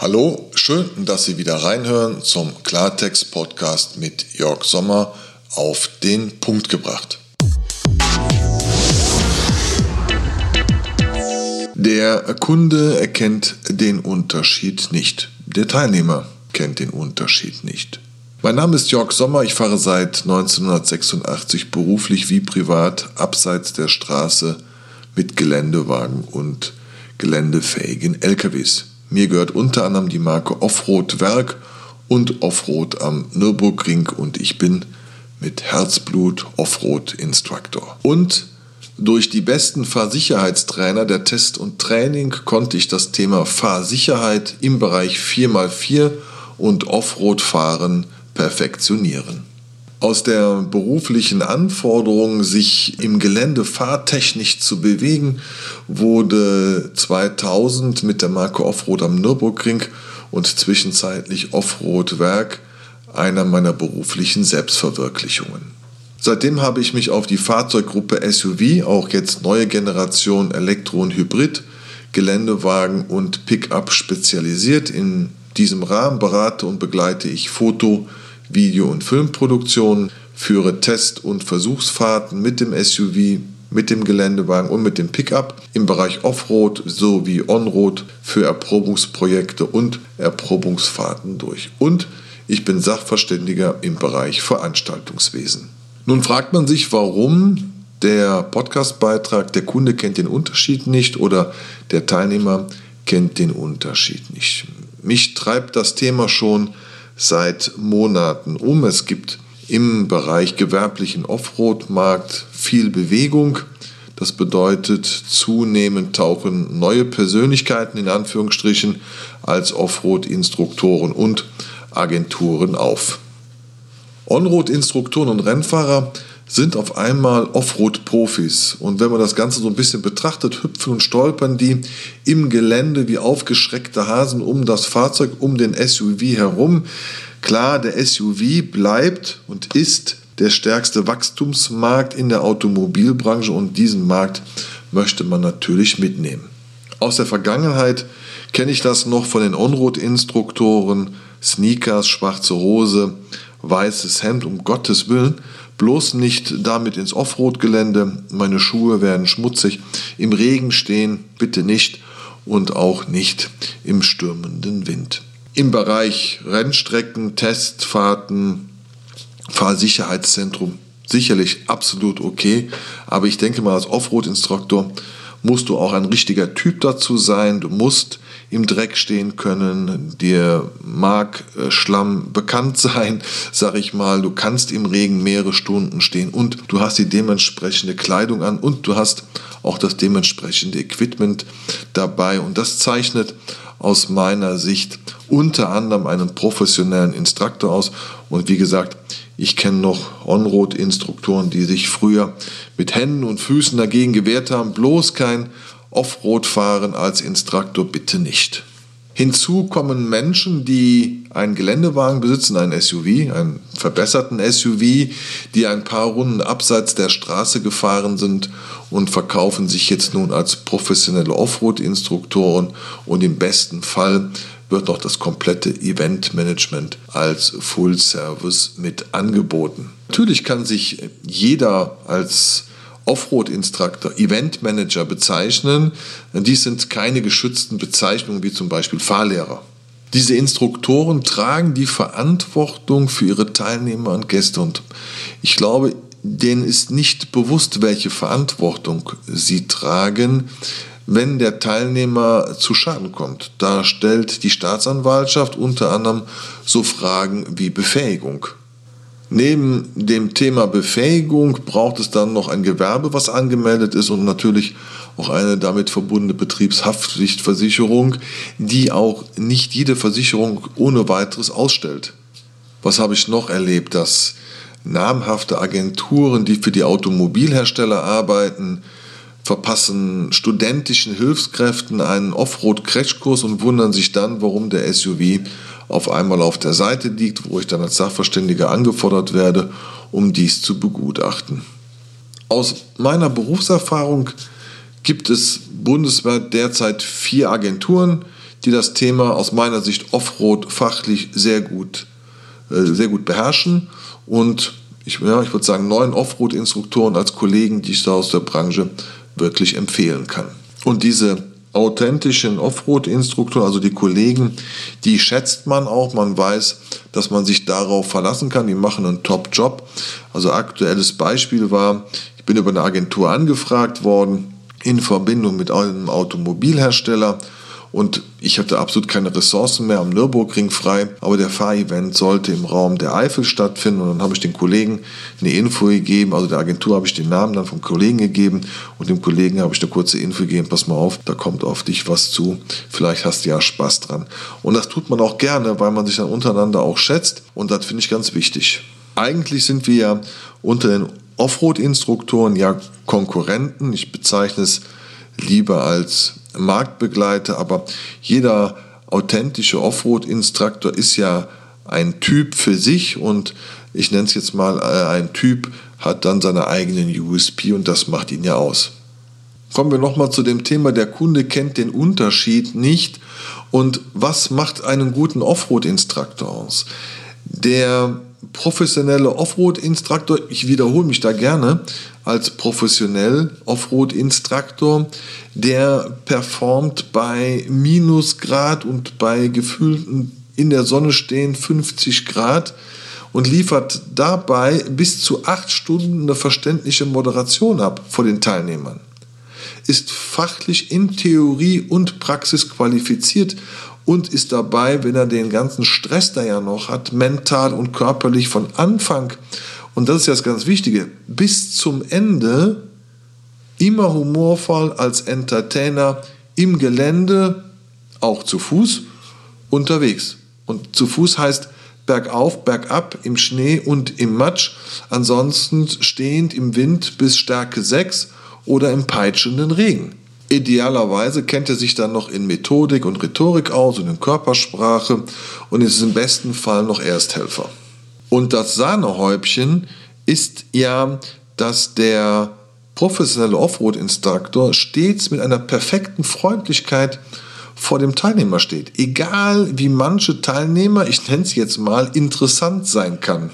Hallo, schön, dass Sie wieder reinhören zum Klartext-Podcast mit Jörg Sommer auf den Punkt gebracht. Der Kunde erkennt den Unterschied nicht. Der Teilnehmer kennt den Unterschied nicht. Mein Name ist Jörg Sommer, ich fahre seit 1986 beruflich wie privat abseits der Straße mit Geländewagen und geländefähigen LKWs. Mir gehört unter anderem die Marke Offroad Werk und Offroad am Nürburgring und ich bin mit Herzblut Offroad Instructor. Und durch die besten Fahrsicherheitstrainer der Test und Training konnte ich das Thema Fahrsicherheit im Bereich 4x4 und Offroad-Fahren perfektionieren. Aus der beruflichen Anforderung, sich im Gelände fahrtechnisch zu bewegen, wurde 2000 mit der Marke Offroad am Nürburgring und zwischenzeitlich Offroad Werk einer meiner beruflichen Selbstverwirklichungen. Seitdem habe ich mich auf die Fahrzeuggruppe SUV, auch jetzt neue Generation Elektro und Hybrid, Geländewagen und Pickup spezialisiert. In diesem Rahmen berate und begleite ich Foto, Video- und Filmproduktionen, führe Test- und Versuchsfahrten mit dem SUV, mit dem Geländewagen und mit dem Pickup im Bereich Offroad sowie Onroad für Erprobungsprojekte und Erprobungsfahrten durch. Und ich bin Sachverständiger im Bereich Veranstaltungswesen. Nun fragt man sich, warum der Podcastbeitrag, der Kunde kennt den Unterschied nicht oder der Teilnehmer kennt den Unterschied nicht. Mich treibt das Thema schon seit Monaten um. Es gibt im Bereich gewerblichen Offroad-Markt viel Bewegung. Das bedeutet, zunehmend tauchen neue Persönlichkeiten in Anführungsstrichen als Offroad-Instruktoren und Agenturen auf. Onroad-Instruktoren und Rennfahrer sind auf einmal Offroad-Profis. Und wenn man das Ganze so ein bisschen betrachtet, hüpfen und stolpern die im Gelände wie aufgeschreckte Hasen um das Fahrzeug, um den SUV herum. Klar, der SUV bleibt und ist der stärkste Wachstumsmarkt in der Automobilbranche und diesen Markt möchte man natürlich mitnehmen. Aus der Vergangenheit kenne ich das noch von den Onroad-Instruktoren, Sneakers, schwarze Hose, weißes Hemd, um Gottes Willen. Bloß nicht damit ins Offroad-Gelände. Meine Schuhe werden schmutzig. Im Regen stehen, bitte nicht. Und auch nicht im stürmenden Wind. Im Bereich Rennstrecken, Testfahrten, Fahrsicherheitszentrum sicherlich absolut okay. Aber ich denke mal, als Offroad-Instruktor musst du auch ein richtiger Typ dazu sein. Du musst im Dreck stehen können. Dir mag äh, Schlamm bekannt sein, sag ich mal. Du kannst im Regen mehrere Stunden stehen und du hast die dementsprechende Kleidung an und du hast auch das dementsprechende Equipment dabei. Und das zeichnet aus meiner Sicht unter anderem einen professionellen Instruktor aus. Und wie gesagt, ich kenne noch On-Road-Instruktoren, die sich früher mit Händen und Füßen dagegen gewehrt haben. Bloß kein Offroad fahren als Instruktor bitte nicht. Hinzu kommen Menschen, die einen Geländewagen besitzen, einen SUV, einen verbesserten SUV, die ein paar Runden abseits der Straße gefahren sind und verkaufen sich jetzt nun als professionelle Offroad-Instruktoren und im besten Fall wird noch das komplette Eventmanagement als Full Service mit angeboten. Natürlich kann sich jeder als Offroad-Instructor, Event-Manager bezeichnen. Dies sind keine geschützten Bezeichnungen wie zum Beispiel Fahrlehrer. Diese Instruktoren tragen die Verantwortung für ihre Teilnehmer und Gäste und ich glaube, denen ist nicht bewusst, welche Verantwortung sie tragen, wenn der Teilnehmer zu Schaden kommt. Da stellt die Staatsanwaltschaft unter anderem so Fragen wie Befähigung. Neben dem Thema Befähigung braucht es dann noch ein Gewerbe, was angemeldet ist und natürlich auch eine damit verbundene Betriebshaftpflichtversicherung, die auch nicht jede Versicherung ohne weiteres ausstellt. Was habe ich noch erlebt, dass namhafte Agenturen, die für die Automobilhersteller arbeiten, verpassen studentischen Hilfskräften einen Offroad-Crashkurs und wundern sich dann, warum der SUV auf einmal auf der Seite liegt, wo ich dann als Sachverständiger angefordert werde, um dies zu begutachten. Aus meiner Berufserfahrung gibt es bundesweit derzeit vier Agenturen, die das Thema aus meiner Sicht Offroad fachlich sehr gut, äh, sehr gut beherrschen und ich, ja, ich würde sagen, neun Offroad-Instruktoren als Kollegen, die ich da aus der Branche wirklich empfehlen kann. Und diese authentischen Offroad-Instruktoren, also die Kollegen, die schätzt man auch. Man weiß, dass man sich darauf verlassen kann. Die machen einen Top-Job. Also aktuelles Beispiel war, ich bin über eine Agentur angefragt worden in Verbindung mit einem Automobilhersteller und ich hatte absolut keine Ressourcen mehr am Nürburgring frei, aber der Fahrevent sollte im Raum der Eifel stattfinden. Und dann habe ich den Kollegen eine Info gegeben, also der Agentur habe ich den Namen dann vom Kollegen gegeben. Und dem Kollegen habe ich eine kurze Info gegeben, pass mal auf, da kommt auf dich was zu, vielleicht hast du ja Spaß dran. Und das tut man auch gerne, weil man sich dann untereinander auch schätzt. Und das finde ich ganz wichtig. Eigentlich sind wir ja unter den Offroad-Instruktoren ja Konkurrenten, ich bezeichne es lieber als Marktbegleiter, aber jeder authentische Offroad-Instruktor ist ja ein Typ für sich und ich nenne es jetzt mal, äh, ein Typ hat dann seine eigenen USP und das macht ihn ja aus. Kommen wir nochmal zu dem Thema, der Kunde kennt den Unterschied nicht und was macht einen guten Offroad-Instruktor aus? Der professionelle Offroad-Instruktor, ich wiederhole mich da gerne, als professionell Offroad-Instruktor, der performt bei Minusgrad und bei gefühlten in der Sonne stehen 50 Grad und liefert dabei bis zu acht Stunden eine verständliche Moderation ab vor den Teilnehmern. Ist fachlich in Theorie und Praxis qualifiziert und ist dabei, wenn er den ganzen Stress da ja noch hat, mental und körperlich von Anfang, und das ist ja das ganz Wichtige, bis zum Ende immer humorvoll als Entertainer im Gelände, auch zu Fuß, unterwegs. Und zu Fuß heißt bergauf, bergab, im Schnee und im Matsch, ansonsten stehend im Wind bis Stärke 6 oder im peitschenden Regen. Idealerweise kennt er sich dann noch in Methodik und Rhetorik aus und in Körpersprache und ist im besten Fall noch Ersthelfer. Und das Sahnehäubchen ist ja, dass der professionelle Offroad-Instruktor stets mit einer perfekten Freundlichkeit vor dem Teilnehmer steht. Egal wie manche Teilnehmer, ich nenne es jetzt mal, interessant sein kann.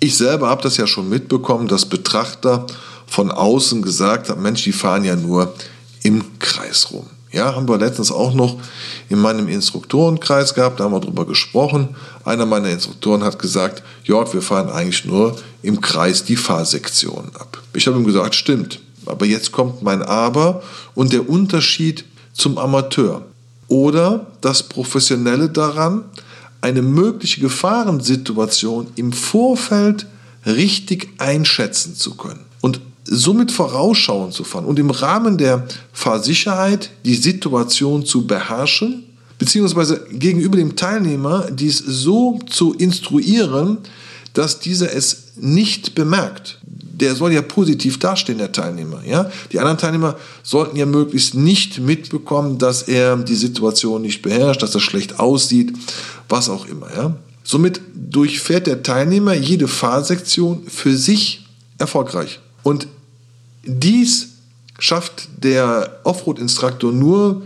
Ich selber habe das ja schon mitbekommen, dass Betrachter von außen gesagt haben, Mensch, die fahren ja nur im Kreis rum. Ja, haben wir letztens auch noch in meinem Instruktorenkreis gehabt, da haben wir drüber gesprochen. Einer meiner Instruktoren hat gesagt, Jörg, wir fahren eigentlich nur im Kreis die Fahrsektion ab. Ich habe ihm gesagt, stimmt. Aber jetzt kommt mein Aber und der Unterschied zum Amateur. Oder das Professionelle daran, eine mögliche Gefahrensituation im Vorfeld richtig einschätzen zu können. Und somit vorausschauend zu fahren und im Rahmen der Fahrsicherheit die Situation zu beherrschen, beziehungsweise gegenüber dem Teilnehmer dies so zu instruieren, dass dieser es nicht bemerkt. Der soll ja positiv dastehen, der Teilnehmer. Ja? Die anderen Teilnehmer sollten ja möglichst nicht mitbekommen, dass er die Situation nicht beherrscht, dass er schlecht aussieht, was auch immer. Ja? Somit durchfährt der Teilnehmer jede Fahrsektion für sich erfolgreich. Und dies schafft der Offroad-Instruktor nur,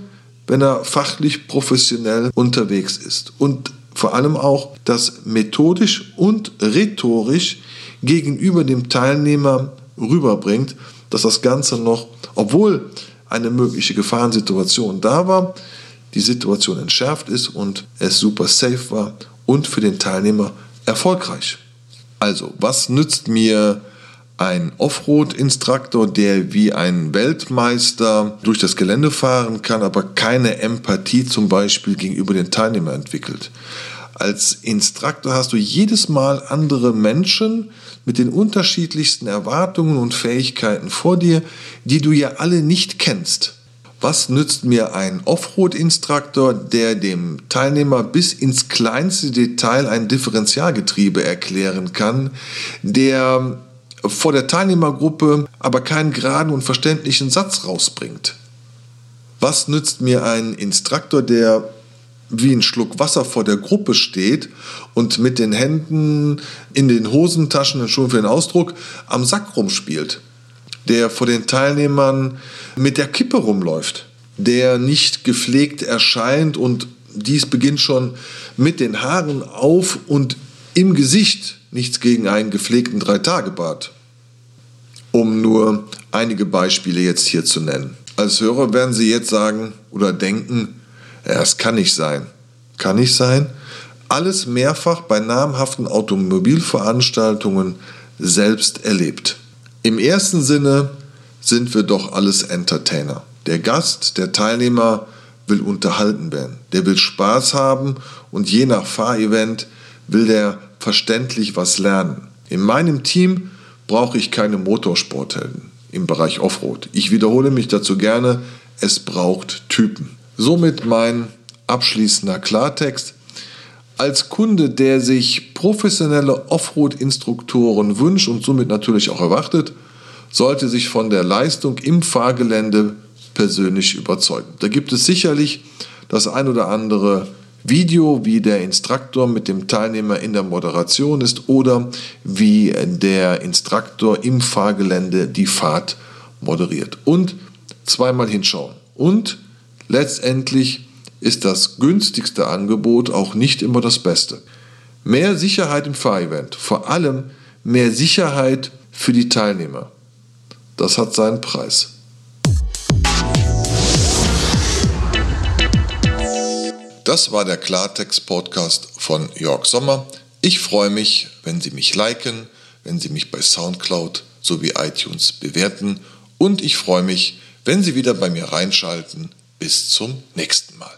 wenn er fachlich professionell unterwegs ist und vor allem auch das methodisch und rhetorisch gegenüber dem Teilnehmer rüberbringt, dass das Ganze noch, obwohl eine mögliche Gefahrensituation da war, die Situation entschärft ist und es super safe war und für den Teilnehmer erfolgreich. Also, was nützt mir ein Offroad-Instruktor, der wie ein Weltmeister durch das Gelände fahren kann, aber keine Empathie zum Beispiel gegenüber den Teilnehmern entwickelt. Als Instruktor hast du jedes Mal andere Menschen mit den unterschiedlichsten Erwartungen und Fähigkeiten vor dir, die du ja alle nicht kennst. Was nützt mir ein Offroad-Instruktor, der dem Teilnehmer bis ins kleinste Detail ein Differentialgetriebe erklären kann, der vor der Teilnehmergruppe aber keinen geraden und verständlichen Satz rausbringt. Was nützt mir ein Instruktor, der wie ein Schluck Wasser vor der Gruppe steht und mit den Händen in den Hosentaschen, schon für den Ausdruck, am Sack rumspielt, der vor den Teilnehmern mit der Kippe rumläuft. der nicht gepflegt erscheint und dies beginnt schon mit den Haaren auf und im Gesicht. Nichts gegen einen gepflegten Dreitagebart. Um nur einige Beispiele jetzt hier zu nennen. Als Hörer werden Sie jetzt sagen oder denken, ja, es kann nicht sein. Kann nicht sein? Alles mehrfach bei namhaften Automobilveranstaltungen selbst erlebt. Im ersten Sinne sind wir doch alles Entertainer. Der Gast, der Teilnehmer will unterhalten werden. Der will Spaß haben und je nach Fahrevent will der verständlich was lernen. In meinem Team brauche ich keine Motorsporthelden im Bereich Offroad. Ich wiederhole mich dazu gerne, es braucht Typen. Somit mein abschließender Klartext. Als Kunde, der sich professionelle Offroad-Instruktoren wünscht und somit natürlich auch erwartet, sollte sich von der Leistung im Fahrgelände persönlich überzeugen. Da gibt es sicherlich das ein oder andere Video, wie der Instruktor mit dem Teilnehmer in der Moderation ist oder wie der Instruktor im Fahrgelände die Fahrt moderiert. Und zweimal hinschauen. Und letztendlich ist das günstigste Angebot auch nicht immer das Beste. Mehr Sicherheit im Fahrevent, vor allem mehr Sicherheit für die Teilnehmer. Das hat seinen Preis. Das war der Klartext-Podcast von Jörg Sommer. Ich freue mich, wenn Sie mich liken, wenn Sie mich bei SoundCloud sowie iTunes bewerten und ich freue mich, wenn Sie wieder bei mir reinschalten. Bis zum nächsten Mal.